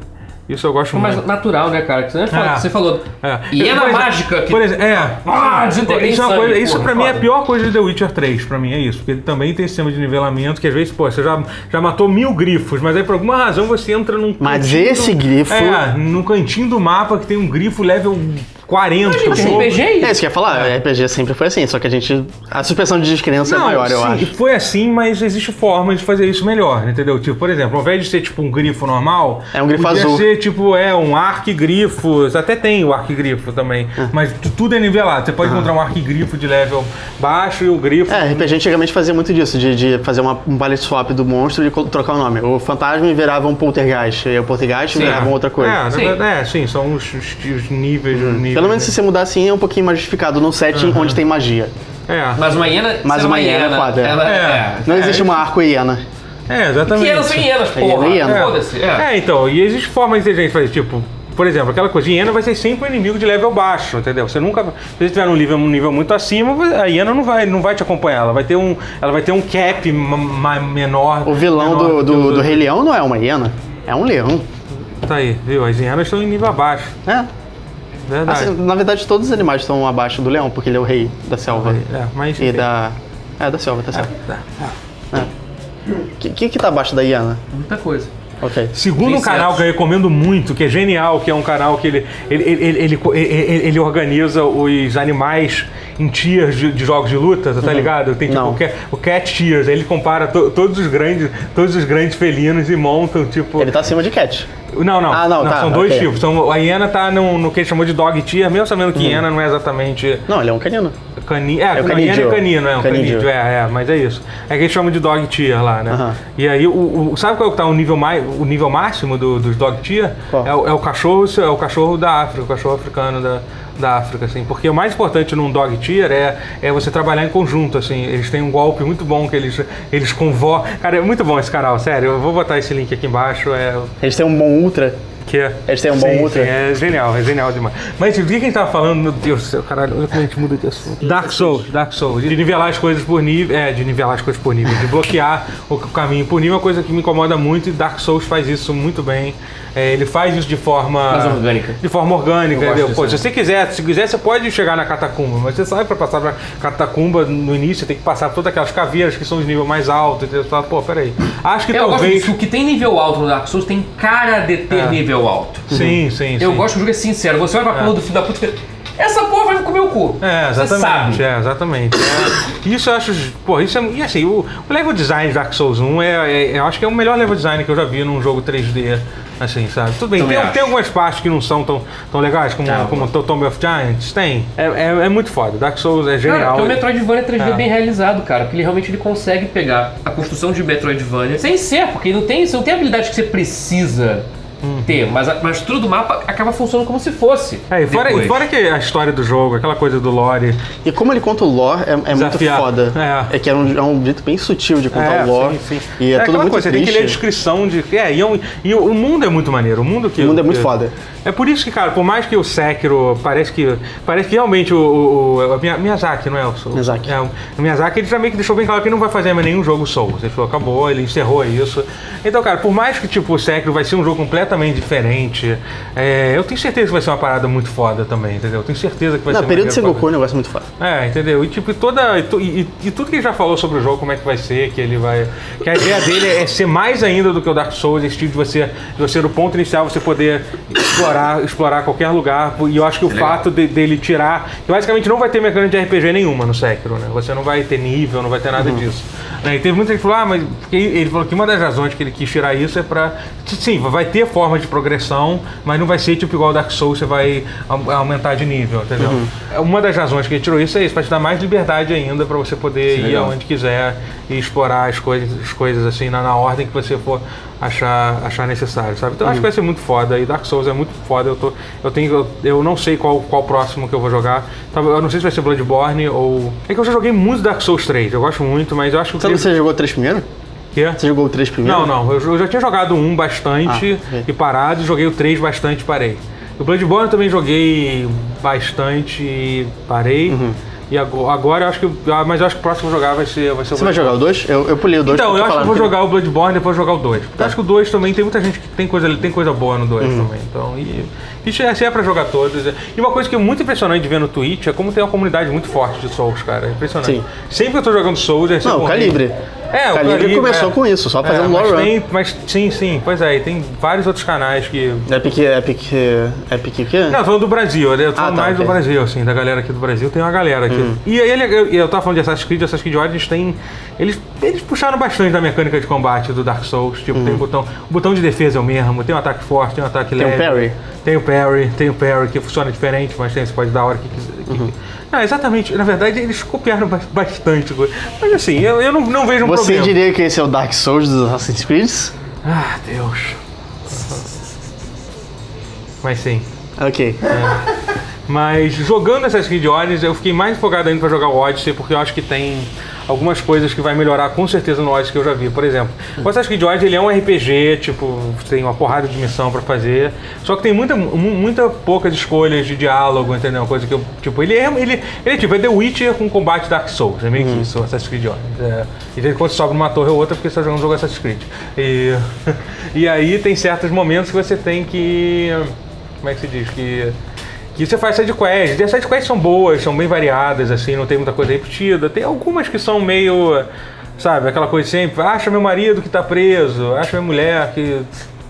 Isso eu gosto É mais muito. natural, né, cara? Que Você, fala- É. você falou. É. E é na mágica que. Por exemplo, é. Ah, desintegrei isso é sangue, coisa, isso porra, pra mim é a foda. pior coisa de The Witcher 3, pra mim é isso. Porque ele também tem sistema de nivelamento que às vezes, pô, você já, já matou mil grifos, mas aí por alguma razão você entra num. Mas cantinho esse do- grifo- É, num cantinho do mapa que tem um grifo level 40. Mas pô. RPG é É isso. que eu ia falar, RPG sempre foi assim, só que a gente. A suspensão de descrença é Não, maior, eu sim, acho. foi assim, mas existe formas de fazer isso melhor, entendeu? Tipo, por exemplo, ao invés de ser tipo um grifo normal, É um grifo podia azul. ser tipo, é, um arquigrifo, até tem o arquigrifo também, Ah. mas tu- tudo é nivelado. Você pode encontrar um arquigrifo de level baixo e o grifo... É, RPG antigamente fazia muito disso, de, de fazer uma, um palette swap do monstro e trocar o nome. O fantasma virava um poltergeist, e o poltergeist virava outra coisa. É, Sim. é, sim, são os, os- os níveis, os níveis. Pelo menos se você mudar assim, é um pouquinho mais justificado num setting onde tem magia. É, Mas uma hiena. Mas ser uma hiena é foda, é. Ela É. é. Não existe uma arco hiena. é, exatamente. Que hienas são hienas, porra. hiena. Foda-se. É. É, então, e existe formas inteligentes de fazer, tipo, por exemplo, aquela coisa, hiena vai ser sempre um inimigo de level baixo, entendeu? Você nunca, se você tiver num nível, um nível muito acima, a hiena não vai, não vai te acompanhar, ela vai ter um, ela vai ter um cap menor. O vilão menor do, do, do outros. Rei Leão não é uma hiena, é um leão. Tá aí, viu? As hienas estão em nível abaixo, É. verdade. Assim, na verdade, todos os animais estão abaixo do leão, porque ele é o rei da selva. é, mas E da. É, da selva, da selva. Tá. O que, que que tá abaixo da hiena? Muita coisa. Ok. Segundo um canal que eu recomendo muito, que é genial, que é um canal que ele, ele, ele, ele, ele, ele- ele organiza os animais em tiers de, de jogos de luta, tá ligado? Tem tipo Não. o Cat, o Cat Tiers, aí ele compara to- todos os grandes, todos os grandes felinos e montam tipo Ele tá acima de Cat. não, não. Ah, não, tá, são dois ok. tipos. São, a hiena tá no, no que ele chamou de dog tier, mesmo sabendo que Uhum. hiena não é exatamente Não, ele é um canino. canino. É, o não, hiena é canino, é um Canídeo. canídeo, é, é, mas é isso. É que eles chamam de dog tier lá, né? Aham. E aí, o, o- sabe qual é que tá o nível, mais, o nível máximo do- dos dog tier? É, o- é o cachorro, é o cachorro da África, o cachorro africano da, da África, assim. Porque o mais importante num dog tier é, é você trabalhar em conjunto, assim. Eles têm um golpe muito bom que eles, eles convocam. Cara, é muito bom esse canal, sério. Eu vou botar esse link aqui embaixo. É, Eles têm um bom ultra. Que é. Eles têm um bom sim, ultra. sim, é genial, é genial demais. Mas o que a gente tava falando, meu Deus do céu, caralho, olha como a gente muda de assunto. Dark Souls, Dark Souls. De nivelar as coisas por nível. É, de nivelar as coisas por nível. De bloquear o caminho por nível é uma coisa que me incomoda muito e Dark Souls faz isso muito bem. É, ele faz isso de forma. Mais orgânica. De forma orgânica, Eu gosto entendeu? Pô, se você quiser, se quiser, você pode chegar na catacumba, mas você sabe pra passar pra catacumba no início, você tem que passar por todas aquelas caveiras que são de nível mais alto, entendeu? Você fala, pô, peraí. Acho que Eu gosto talvez. disso. O que tem nível alto no Dark Souls tem cara de ter É. nível alto. Sim, sim, Eu sim. gosto que o jogo é sincero. Você olha pra porra do filho da puta e essa porra vai me comer o cu. É, Você exatamente, sabe. é, exatamente. É. Isso eu acho, pô, isso é, e assim, o, o level design de Dark Souls 1 é, é- eu acho que é o melhor level design que eu já vi num jogo 3D, assim, sabe? Tudo bem, tem, tem algumas partes que não são tão, tão legais, como, Tá, como o Tomb of Giants, tem. É, é, é muito foda, Dark Souls é Cara, genial. porque o Metroidvania 3D É. bem realizado, cara. Porque ele realmente ele consegue pegar a construção de Metroidvania sem ser, porque não tem, você não tem habilidade que você precisa Uhum. ter, mas a, mas tudo do mapa acaba funcionando como se fosse. É, e fora, e fora que a história do jogo, aquela coisa do lore. E como ele conta o lore é, é muito foda. É. que é um, é um jeito bem sutil de contar o lore. sim, sim. E é, tudo aquela muito coisa, você tem que triste. ler a descrição de. É, e, é um- e o, o mundo é muito maneiro. O mundo que. O mundo é muito que- foda. É por isso que, cara, por mais que o Sekiro parece que. Parece que realmente o. o, o Miya- Miyazaki, não é o Soul? Miyazaki. É, o Miyazaki ele já meio que deixou bem claro que ele não vai fazer mais nenhum jogo Souls. Ele falou, acabou, ele encerrou isso. Então, cara, por mais que tipo, o Sekiro vai ser um jogo completamente diferente, é, eu tenho certeza que vai ser uma parada muito foda também, entendeu? Eu tenho certeza que vai Não, ser período de maneiro Sengoku é um negócio muito foda. é, entendeu? E tipo, toda. E, e- e tudo que ele já falou sobre o jogo, como é que vai ser, que ele vai. Que a ideia dele é ser mais ainda do que o Dark Souls, esse tipo de você, de você no ponto inicial, você poder explorar, explorar qualquer lugar. E eu acho que o legal. fato de- dele tirar. Que basicamente não vai ter mecânica de RPG nenhuma no Sekiro, né? Você não vai ter nível, não vai ter nada disso. Né? E teve muita gente que falou, ah, mas. Ele falou que uma das razões que ele quis tirar isso é pra. Sim, vai ter forma de progressão, mas não vai ser tipo igual o Dark Souls, você vai au- aumentar de nível, entendeu? É Uma das razões que ele tirou isso é isso, pra te dar mais liberdade ainda, pra você poder ir legal. aonde quiser e explorar as coisas, as coisas assim, na, na ordem que você for achar, achar necessário, sabe? Então eu acho que vai ser muito foda e Dark Souls é muito foda. Eu, tô, eu, tenho, eu, eu não sei qual, qual próximo que eu vou jogar. Eu não sei se vai ser Bloodborne ou. É que eu já joguei muito Dark Souls 3, eu gosto muito, mas eu acho que o Você, jogou o 3 primeiro? Que é? Você jogou o 3 primeiro? Não, não. Eu, já tinha jogado um bastante Ah, e parado, joguei o 3 bastante e parei. O Bloodborne eu também joguei bastante e parei. E agora, agora eu acho que. ah, Mas eu acho que o próximo que jogar vai ser, vai ser o Você vai jogar o 2? Eu, eu pulei o 2 Então, eu acho que vou jogar o Bloodborne e depois jogar o 2. Porque eu acho que o 2 também tem muita gente que tem coisa, tem coisa boa no 2 Uhum. também. Então, e, isso é, se é pra jogar todos. é- E uma coisa que é muito impressionante de ver no Twitch é como tem uma comunidade muito forte de Souls, cara. É impressionante. Sim. Sempre que eu tô jogando Souls, é Não, o Calibre. É, o Calibre começou com isso, só fazendo mas lore run. tem, mas sim, sim, pois é, e tem vários outros canais que. Epic, Epic, Epic o quê? Não, falando do Brasil, eu tô falando tá, mais do ok. Brasil, assim, da galera aqui do Brasil, tem uma galera aqui. Hum. E aí ele, eu, eu tava falando de Assassin's Creed, Assassin's Creed Origins tem. Eles, eles puxaram bastante da mecânica de combate do Dark Souls, tipo, tem o botão. O botão de defesa é o mesmo, tem um ataque forte, tem um ataque Hum. Tem o leve. parry? Tem o parry, tem o parry que funciona diferente, mas tem, você pode dar a hora que quiser. Uhum. Não, exatamente, na verdade eles copiaram ba- bastante coisa. Mas assim, eu, eu não, não vejo um Você problema. diria que esse é o Dark Souls dos Assassin's Creed? Ah, Deus. Mas sim. Ok. Mas jogando Assassin's Creed Origins, eu fiquei mais empolgado ainda pra jogar o Odyssey, porque eu acho que tem algumas coisas que vai melhorar com certeza no Odyssey que eu já vi. Por exemplo, o Assassin's Creed Origins ele é um RPG, tipo, tem uma porrada de missão pra fazer, só que tem muita, mu- muita poucas escolhas de diálogo, entendeu? Coisa que eu, tipo, ele é, ele, ele é tipo, é The Witcher com combate Dark Souls, é meio que isso, o Assassin's Creed Origins. É, e de quando sobe numa torre ou outra porque você tá jogando um jogo Assassin's Creed. E, e aí tem certos momentos que você tem que, como é que se diz, que que você faz sidequests. E as sidequests são boas, são bem variadas, assim, não tem muita coisa repetida. Tem algumas que são meio, sabe, aquela coisa sempre, acha meu marido que tá preso, acha minha mulher que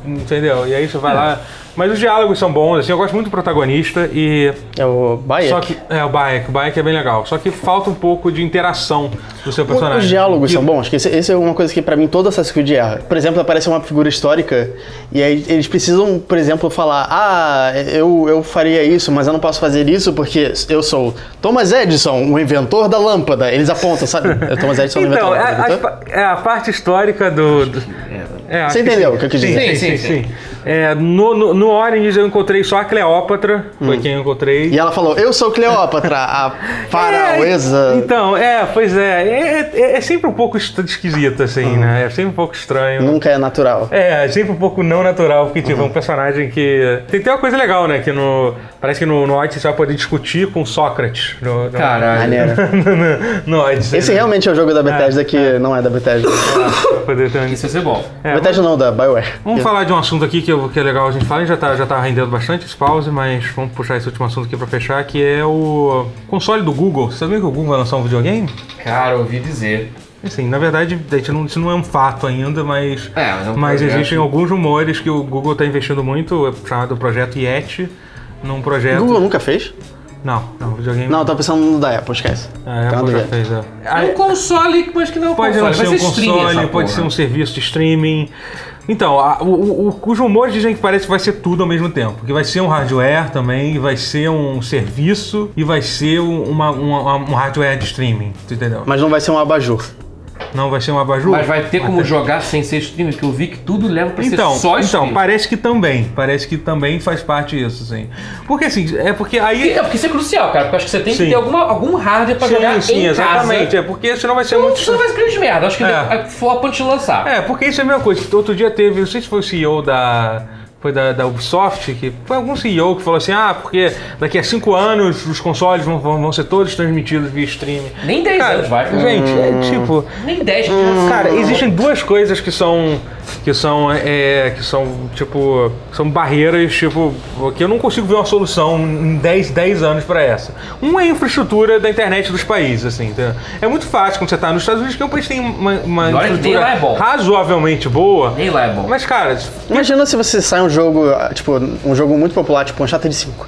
entendeu? E aí você vai lá. Mas os diálogos são bons, assim, eu gosto muito do protagonista e. É o Bayek. Só que. É, o Bayek, o Bayek é bem legal. Só que falta um pouco de interação do seu personagem. Os diálogos E- são bons, que esse, esse é uma coisa que pra mim todo Assassin's Creed erra. Por exemplo, aparece uma figura histórica e aí eles precisam, por exemplo, falar: Ah, eu, eu faria isso, mas eu não posso fazer isso porque eu sou Thomas Edison, o inventor da lâmpada. Eles apontam, sabe? É Thomas Edison, o inventor Então, da é, lâmpada. pa- é a parte histórica do. do- é, Você entendeu o que eu quis Sim, dizer? sim, sim. Sim, sim, sim. É, no, no, no Origins eu encontrei só a Cleópatra, foi quem eu encontrei. E ela falou: Eu sou Cleópatra, a faraoesa. É, então, é, pois é. É, é- é sempre um pouco esquisito, assim, né? É sempre um pouco estranho. Nunca é natural. É, é sempre um pouco não natural, porque, tipo, é um personagem que. Tem, tem uma coisa legal, né? Que no. Parece que no, no Odyssey você vai poder discutir com Sócrates. No, no, Caralho. No, no Odyssey. Esse realmente é o jogo da Bethesda que não é da Bethesda. Poder ter Isso vai ser bom. É, Bethesda não, da BioWare. Vamos falar de um assunto aqui que, eu- que é legal a gente falar, a gente já tá, já tá rendendo bastante esse pause, mas vamos puxar esse último assunto aqui pra fechar, que é o console do Google. Você sabia que o Google vai lançar um videogame? Cara, ouvi dizer. Assim, na verdade, não, isso não é um fato ainda, mas, É, mas é um mas existem alguns rumores que o Google está investindo muito, é chamado Projeto Yeti, num projeto... O Google nunca fez? Não, não, videogame... Não, eu tô pensando no da Apple, esquece. a Tá Apple já a fez, é. É um console, mas que não é um Pode console. ser um console, pode porra. ser um serviço de streaming. Então, a- o- o- os rumores dizem que parece que vai ser tudo ao mesmo tempo. Que vai ser um hardware também, vai ser um serviço e vai ser um, uma- uma- um hardware de streaming. Tu entendeu? Mas não vai ser um abajur. Não vai ser um abajur? Mas vai ter como jogar sem ser streaming, que eu vi que tudo leva pra Então, ser só então, streaming. parece que também. Parece que também faz parte disso, assim. Porque assim, é porque aí. É, porque isso é crucial, cara, porque eu acho que você tem Sim. que ter alguma, algum hardware pra jogar Sim, em exatamente. casa. É porque senão vai ser Não, muito. isso não vai ser grande merda. Acho que É. é. for a ponte de lançar. É, porque isso é a mesma coisa. Outro dia teve, não sei se foi o CEO da. Foi da, da Ubisoft, que foi algum CEO que falou assim: ah, porque daqui a cinco anos os consoles vão, vão, vão ser todos transmitidos via streaming. Nem 10 Cara, anos vai. Gente, é tipo. Nem 10. Cara, existem duas coisas que são. Que são. É, que são, tipo. são barreiras, tipo. que eu não consigo ver uma solução em 10, 10 anos pra essa. Um é a infraestrutura da internet dos países, assim. entendeu? É muito fácil quando você tá nos Estados Unidos, que é um país que tem uma, uma infraestrutura lá é bom. razoavelmente boa. Nem lá é bom. Mas, cara, Imagina se você sai um jogo, tipo, um jogo muito popular, tipo Uncharted 5.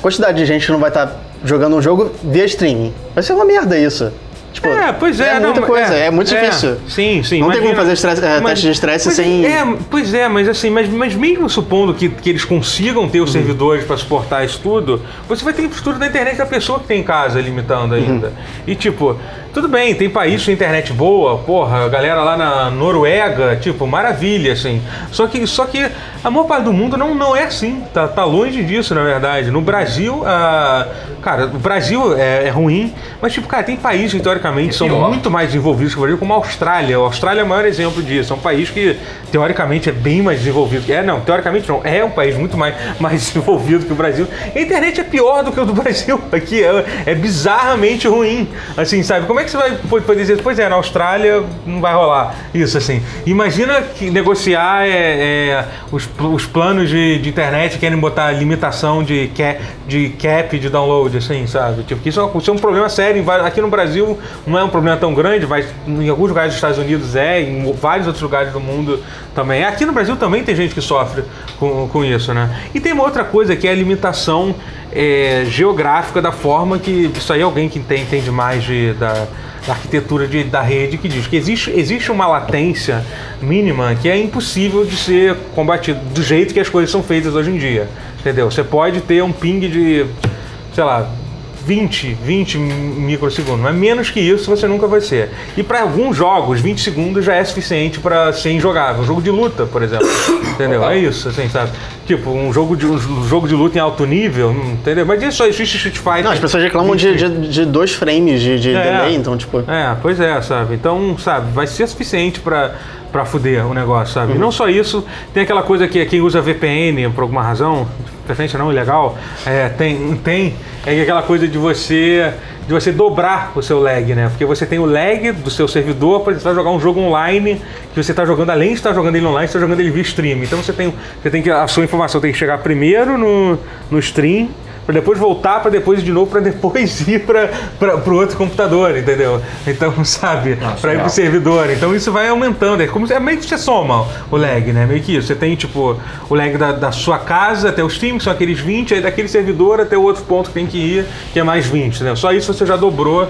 Quantidade de gente que não vai estar jogando um jogo via streaming. Vai ser uma merda isso. Tipo, É, pois é, é não, muita coisa, é, muito difícil. Sim, sim. Não tem como imagina- fazer estresse- é, mas- teste de estresse sem- É, pois é, mas assim, mas, mas mesmo supondo que, que eles consigam ter os servidores para suportar isso tudo, você vai ter infraestrutura da internet da pessoa que tem em casa limitando ainda. E tipo, tudo bem, tem país com internet boa, porra, a galera lá na Noruega, tipo, maravilha, assim. Só que, só que a maior parte do mundo não, não é assim, tá, tá longe disso, na verdade. No Brasil, a, cara, o Brasil é, é ruim, mas tipo, cara, tem países que teoricamente são pior. muito mais desenvolvidos que o Brasil, como a Austrália. A Austrália é o maior exemplo disso. É um país que, teoricamente, é bem mais desenvolvido. É, não, teoricamente não. É um país muito mais, mais desenvolvido que o Brasil. A internet é pior do que o do Brasil. Aqui é, é bizarramente ruim. Assim, sabe? Como é que você vai poder dizer, pois é, na Austrália não vai rolar isso, assim. Imagina que negociar é, é, os, os planos de, de internet querem botar limitação de, ca, de cap de download, assim, sabe? Tipo, que isso, é- é um problema sério. Aqui no Brasil não é um problema tão grande, mas em alguns lugares dos Estados Unidos é, em vários outros lugares do mundo também. Aqui no Brasil também tem gente que sofre com, com isso, né? E tem uma outra coisa que é a limitação é, geográfica da forma que. Isso aí alguém que entende, entende mais de, da, da arquitetura de- da rede que diz que existe, existe uma latência mínima que é impossível de ser combatida do jeito que as coisas são feitas hoje em dia. Entendeu? Você pode ter um ping de, sei lá, 20, 20 microsegundos, mas menos que isso você nunca vai ser. E para alguns jogos, 20 segundos já é suficiente para ser injogável. Um jogo de luta, por exemplo. Entendeu? É isso, assim, sabe? Tipo, um jogo de, um jogo de luta em alto nível, hum, entendeu? Mas isso só existe Street Fighter. Não, as pessoas reclamam de, de, de dois frames de, de É. delay, então, tipo. É, pois é, sabe? Então, sabe, vai ser suficiente pra, pra fuder o negócio, sabe? Uhum. E não só isso, tem aquela coisa que quem usa VPN por alguma razão, preferência não ilegal, é, tem, tem é aquela coisa de você de você dobrar o seu lag, né? Porque você tem o lag do seu servidor para você jogar um jogo online que você está jogando, além de estar jogando ele online, você está jogando ele via stream. Então você tem, você tem que a sua informação tem que chegar primeiro no, no stream para depois voltar, para depois ir de novo, para depois ir para o outro computador, entendeu? Então, sabe, para ir legal. pro servidor. Então isso vai aumentando. É, como, é meio que você soma o lag, né? Meio que isso. Você tem, tipo, o lag da, da sua casa até os times, que são aqueles 20, aí daquele servidor até o outro ponto que tem que ir, que é mais 20, né? Só isso você já dobrou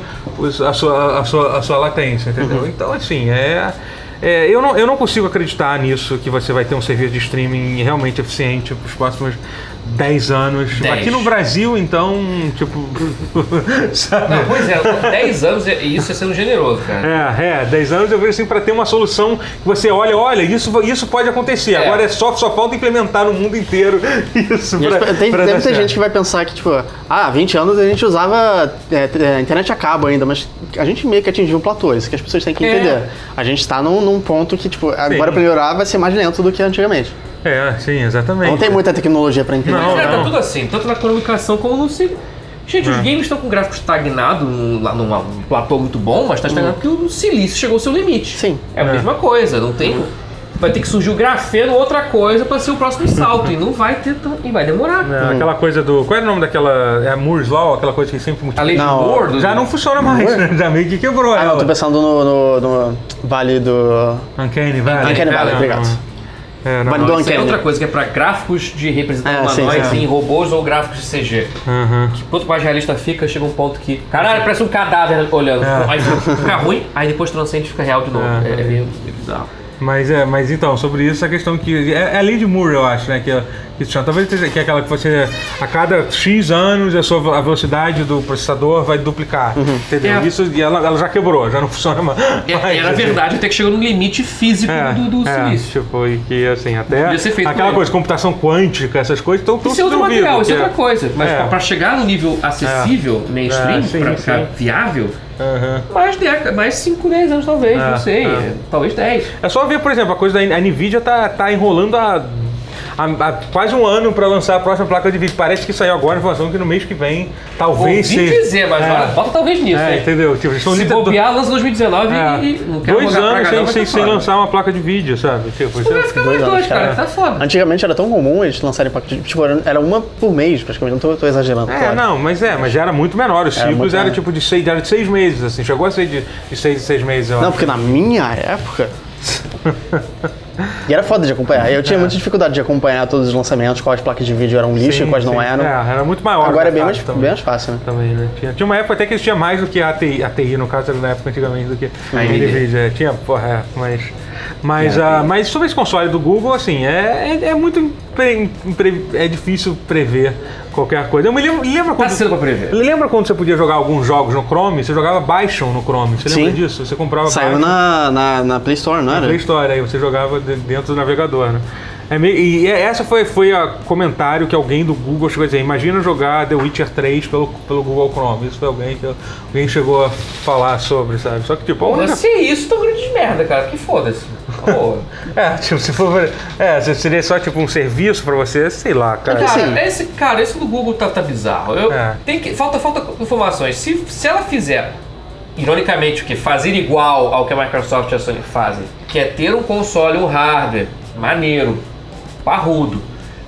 a, sua, a, sua, a sua latência, entendeu? Então, assim, é. é, eu, não, eu não consigo acreditar nisso, que você vai ter um serviço de streaming realmente eficiente para os próximos 10 anos. 10. Aqui no Brasil, então, tipo. Não, pois é, 10 anos e isso é sendo generoso, cara. É, é, 10 anos eu vejo assim para ter uma solução que você olha, olha, isso, isso pode acontecer. É. Agora é só, só falta implementar no mundo inteiro isso. Pra- tem, pra dar deve ter certo. gente que vai pensar que, tipo, ah, há 20 anos a gente usava é, é, internet a cabo ainda, mas a gente meio que atingiu um platô, isso que as pessoas têm que É. entender. A gente tá num, num ponto que, tipo, agora pra melhorar vai ser mais lento do que antigamente. É, sim, exatamente. Não tem muita tecnologia pra entender. Não, cara, tá não. tudo assim, tanto na comunicação como no cinema. Gente, os games estão com gráfico estagnado, num, lá num num platô muito bom, mas tá estagnado porque o silício chegou ao seu limite. Sim. É a É. mesma coisa, não tem. Vai ter que surgir o grafeno, outra coisa, pra ser o próximo salto. e não vai ter tão. E vai demorar. É, Aquela coisa do. Qual era o nome daquela. É a Moore's Law, aquela coisa que sempre A lei de Não, Moore do- Já não funciona mais, né? Já meio que quebrou. Ah, não, ela. tô pensando no, no- no Vale do. Uncanny Valley. Uncanny Valley, É, obrigado. É, não. Isso é outra coisa que é pra gráficos de representar É, sim. em robôs ou gráficos de CG. Uhum. Quanto mais realista fica, chega um ponto que. Caralho, parece um cadáver olhando. É. Aí fica, ruim, aí depois transcende e fica real de novo. É. É, é meio bizarro. Mas é, mas então, sobre isso, a questão que. É, é a lei de Moore, eu acho, né? Que, que. Talvez seja que é aquela que você. A cada X anos a sua a velocidade do processador vai duplicar. Entendeu? É. Isso e ela, ela já quebrou, já não funciona mais. É, era verdade até que chegou no limite físico É, do, do é, silício. tipo, e que assim, até Podia ser feito aquela coisa, computação quântica, essas coisas, estão tudo Isso é outro material, isso é que outra coisa. Mas É. pra, pra chegar no nível acessível, mainstream, É, pra sim. ficar viável, Aham. mais, década, mais 5, 10 anos talvez, É, não sei. é. Talvez 10. É só ver, por exemplo, a coisa da a Nvidia tá, tá enrolando há, há- há quase um ano para lançar a próxima placa de vídeo. Parece que saiu agora a informação que no mês que vem talvez Ouvi seja. dizer, mas É. bota talvez nisso, É, entendeu? Tipo, Se literalmente- bobear, lança 2019 É. e não quero dois anos sem, sem, tá sem lançar uma placa de vídeo, sabe? Tipo, isso Vai é- ficar mais Dois cara, cara. tá foda. Antigamente era tão comum eles lançarem pacote de. Tipo, era, uma por mês, praticamente. Não tô, tô exagerando. É, claro. não, mas é, mas já era muito menor. Os Era ciclos eram tipo de seis, era de seis meses, assim. Chegou a ser de, de seis em seis meses, Não, acho. porque na minha época. e era foda de acompanhar. Eu tinha muita dificuldade de acompanhar todos os lançamentos, quais placas de vídeo eram lixo Sim, e quais sim. não eram. É, era muito maior. Agora é bem o mais, bem mais fácil, né? Também, né? Tinha, tinha uma época até que eles tinham mais do que a ATI, a TI, no caso, era na época antigamente, do que a. NVIDIA. É, Tinha, porra, é, mas... Mas, ah, mas sobre esse console do Google, assim, é, é, é muito impre- impre- é difícil prever qualquer coisa. Eu me lembro, lembra Tá quando, cedo pra prever. lembra quando você podia jogar alguns jogos no Chrome? Você jogava Bison no Chrome, você lembra Sim. disso? Você comprava Saiu na, na, na Play Store, não era? Play Store, aí você jogava de- dentro do navegador, né? É meio- e essa foi, foi o comentário que alguém do Google chegou a dizer, imagina jogar The Witcher 3 pelo, pelo Google Chrome. Isso foi alguém que alguém chegou a falar sobre, sabe? Só que tipo, a única- se isso, tão grande de merda, cara. Que foda-se. Pô. É, tipo, se for. É, se seria só tipo um serviço pra você, sei lá, cara. Cara, assim- esse, cara, esse do Google tá, tá bizarro. Eu, É. tem que, falta, falta informações. Se, se ela fizer, ironicamente, o que? Fazer igual ao que a Microsoft e a Sony fazem, que é ter um console, um hardware maneiro, parrudo,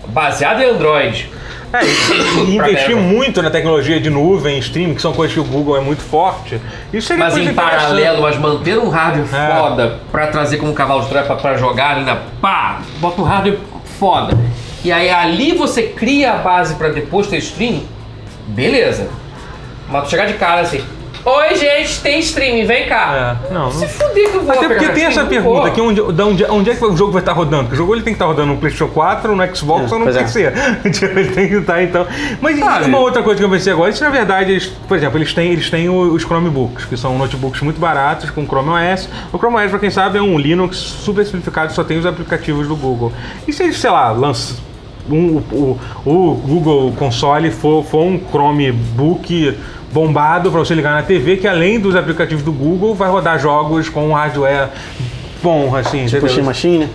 baseado em Android. É, e- e investir muito na tecnologia de nuvem, streaming, que são coisas que o Google é muito forte. Isso seria Mas em paralelo, mas manter um hardware É. foda pra trazer como cavalo de troia pra, pra jogar ali na pá, bota um hardware foda. E aí ali você cria a base pra depois ter stream, beleza. Mas tu chegar de cara assim, oi gente, tem streaming, vem cá. É, não, Se fuder que eu vou Até lá porque tem essa pergunta aqui, onde, da onde, onde é que o jogo vai estar rodando? Porque o jogo ele tem que estar rodando no PlayStation 4, no Xbox É, ou no pois é. PC. Tipo, ele tem que estar, então. Mas Sabe? uma outra coisa que eu pensei agora, isso na verdade, eles, por exemplo, eles têm, eles têm o- os Chromebooks, que são notebooks muito baratos, com Chrome OS. O Chrome OS, pra quem sabe, é um Linux super simplificado, só tem os aplicativos do Google. E se eles, sei lá, lançam. Um, o, o Google console for, for um Chromebook bombado para você ligar na TV, que além dos aplicativos do Google, vai rodar jogos com um hardware bom, assim, Tipo entendeu? Steam Machine.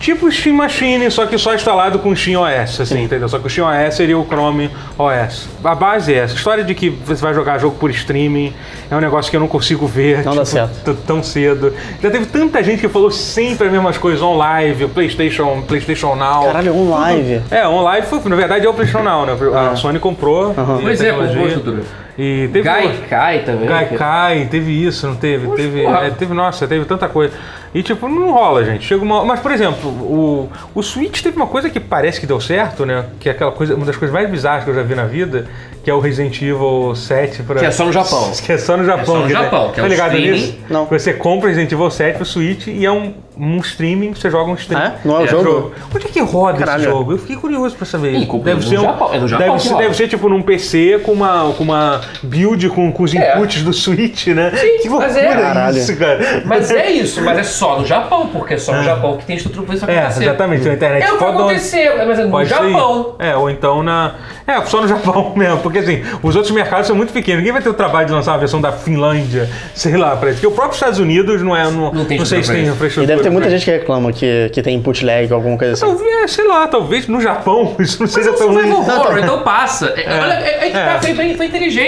Tipo Steam Machine, só que só instalado com Steam OS, assim, entendeu? Só que o Steam OS seria o Chrome OS. A base é essa. A história de que você vai jogar jogo por streaming é um negócio que eu não consigo ver tipo, Não dá certo. tão cedo. Já teve tanta gente que falou sempre as mesmas coisas on live, o PlayStation, PlayStation Now. Caralho, um live. É, on live foi, na verdade é o PlayStation Now, né? A Sony comprou. e Pois é, comprou. E teve Gaikai também. Gaikai, teve isso, não teve? teve, porra. é, teve, nossa, teve tanta coisa. E tipo, não rola, gente. Chega uma. Mas, por exemplo, o, o Switch teve uma coisa que parece que deu certo, né? Que é aquela coisa, uma das coisas mais bizarras que eu já vi na vida, que é o Resident Evil 7 pra. Que é só no Japão. Que é só no Japão. só no que, né? Japão, que é tá ligado streaming. nisso? Não. Você compra Resident Evil 7 pro Switch e é um, um streaming, você joga um streaming. É? Não é o jogo? Onde é que roda Caralho. esse jogo? Eu fiquei curioso pra saber. Ih, no Japão, é no Japão deve, ser, deve ser tipo num PC com uma, com uma build com, com os É. inputs do Switch, né? que loucura mas é. Caralho. isso, cara. Mas é isso, mas é só no Japão, porque é só no Japão que tem estrutura pra isso É, acontecer. exatamente, na internet É o que aconteceu, mas é no Pode ser Japão. isso. É, ou então na. É, só no Japão mesmo. Porque assim, os outros mercados são muito pequenos. Ninguém vai ter o trabalho de lançar uma versão da Finlândia, sei lá, pra isso. Porque o próprio Estados Unidos não é. Não, Não tem não sei se tem infraestrutura. E deve ter muita gente que reclama que, que tem input lag ou alguma coisa assim. Talvez, é, sei lá, talvez no Japão isso não Mas seja é um tão survival ruim. horror, então passa. É, Olha, é, é tá, É. foi, foi,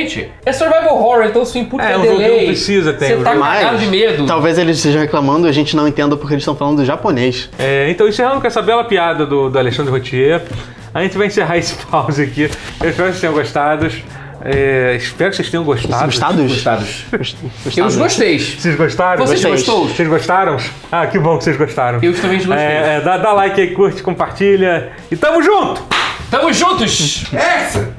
inteligente. É survival horror, então se o input É, é, um jogo não precisa ter, Você tá cagado de medo. talvez eles estejam reclamando e a gente não entenda porque eles estão falando japonês. É, então, encerrando com essa bela piada do, do Alexandre Rotier, a gente vai encerrar esse pause aqui. Eu espero que vocês tenham gostado. É, espero que vocês tenham gostado. Gostados? Gostados. Gostados. Eu os gostei. Vocês gostaram? Vocês gostou? Vocês gostaram? Ah, que bom que vocês gostaram. Eu também gostei. É, é, dá, dá like aí, curte, compartilha. E tamo junto! Tamo juntos! Essa!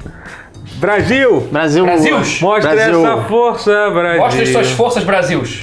Brasil! Brasil. Brasil. Mostra Brasil. essa força, Brasil! Mostre suas forças, Brasils.